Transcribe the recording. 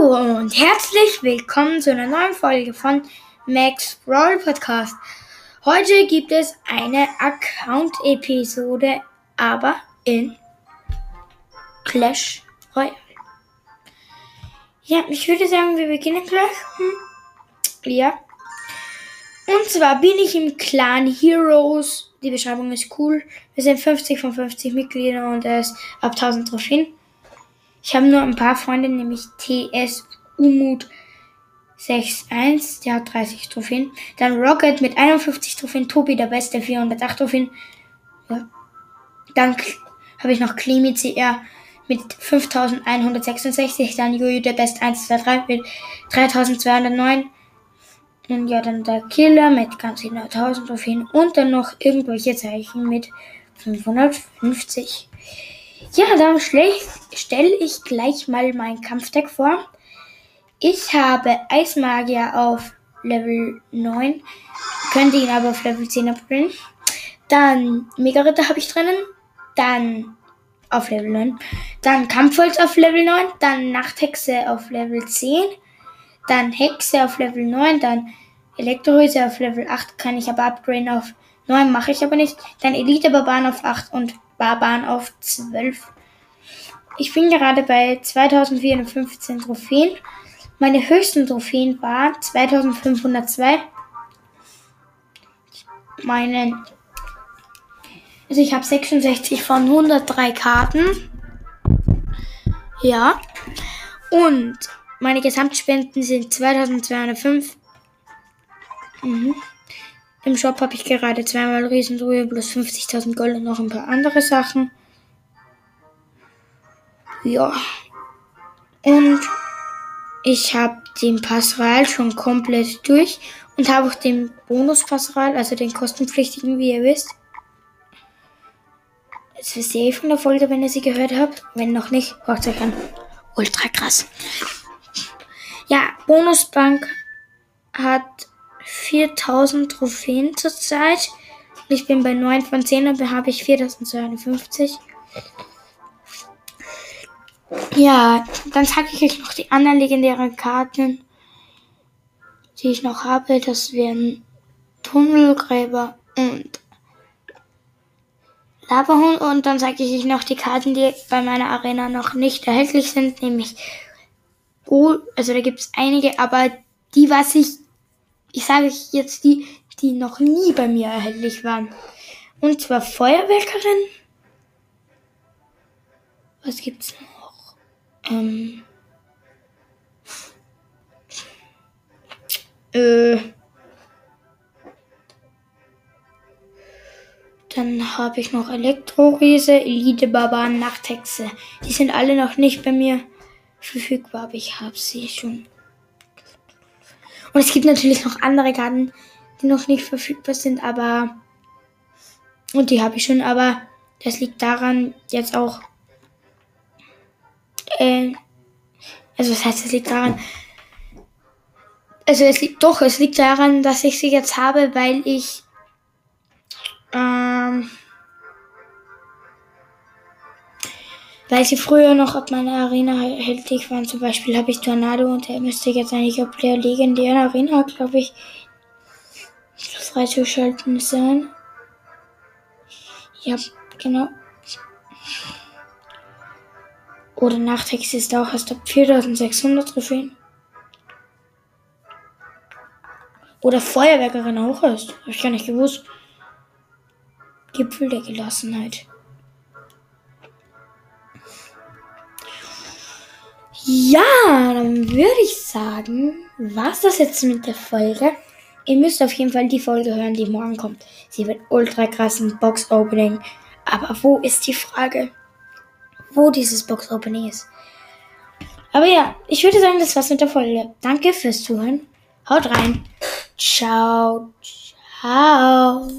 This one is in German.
Hallo und herzlich willkommen zu einer neuen Folge von Max Brawl Podcast. Heute gibt es eine Account-Episode, aber in Clash Royale. Ja, ich würde sagen, wir beginnen gleich. Hm? Ja. Und zwar bin ich im Clan Heroes. Die Beschreibung ist cool. Wir sind 50 von 50 Mitgliedern und ist ab 1000 Trophäen. Ich habe nur ein paar Freunde, nämlich TS Umut 61, der hat 30 Trophäen. Dann Rocket mit 51 Trophäen, Tobi der Beste, 408 Trophäen. Ja. Dann habe ich noch Klimi CR mit 5166, dann Jojo der Best 123 mit 3209. Und ja, dann der Killer mit ganz 1000 Trophäen und dann noch irgendwelche Zeichen mit 550. Ja, dann stelle ich gleich mal mein Kampfdeck vor. Ich habe Eismagier auf Level 9, könnte ihn aber auf Level 10 abbringen. Dann Mega-Ritter habe ich drinnen, dann auf Level 9, dann Kampfholz auf Level 9, dann Nachthexe auf Level 10, dann Hexe auf Level 9, dann Elektrohüse auf Level 8 kann ich aber upgraden auf 9, mache ich aber nicht. Dann Elite-Barbaren auf 8 und Barbaren auf 12. Ich bin gerade bei 2415 Trophäen. Meine höchsten Trophäen waren 2502. Meine, also ich habe 66 von 103 Karten. Ja. Und meine Gesamtspenden sind 2205. Mhm. Im Shop habe ich gerade zweimal Riesentruhe plus 50.000 Gold und noch ein paar andere Sachen. Ja. Und ich habe den Passeral schon komplett durch und habe auch den Bonus-Passeral, also den kostenpflichtigen, wie ihr wisst. Das wisst ihr eh von der Folge, wenn ihr sie gehört habt. Wenn noch nicht, hört euch an. Ultra krass. Ja, Bonusbank hat 4000 Trophäen zurzeit. Ich bin bei 9 von 10 und habe ich 4250. Ja, dann zeige ich euch noch die anderen legendären Karten, die ich noch habe. Das wären Tunnelgräber und Lavahund. Und dann zeige ich euch noch die Karten, die bei meiner Arena noch nicht erhältlich sind, nämlich Oh, also da gibt es einige, aber die, was ich ich sage jetzt die, die noch nie bei mir erhältlich waren. Und zwar Feuerwerkerin. Was gibt's noch? Ähm. Äh. Dann habe ich noch Elektroriese, Elite Barbaren, Nachthexe. Die sind alle noch nicht bei mir verfügbar, aber ich habe sie schon. Und es gibt natürlich noch andere Karten, die noch nicht verfügbar sind, aber. Und die habe ich schon, aber das liegt daran, jetzt auch. Äh, also, was heißt, es liegt daran. Also, es liegt doch, es liegt daran, dass ich sie jetzt habe, weil ich. Ähm, Sie früher noch ab meiner Arena erhältlich waren. Zum Beispiel habe ich Tornado und der müsste jetzt eigentlich auf der legendären Arena, glaube ich, freizuschalten sein. Ja, genau. Oder Nachtext ist auch erst ab 4600 Trophäen. Oder Feuerwerkerin auch erst. Hab ich gar nicht gewusst. Gipfel der Gelassenheit. Ja, dann würde ich sagen, war's das jetzt mit der Folge. Ihr müsst auf jeden Fall die Folge hören, die morgen kommt. Sie wird ultra krass ein Box-Opening. Aber wo ist die Frage, wo dieses Box-Opening ist? Aber ja, ich würde sagen, das war's mit der Folge. Danke fürs Zuhören. Haut rein. Ciao. Ciao.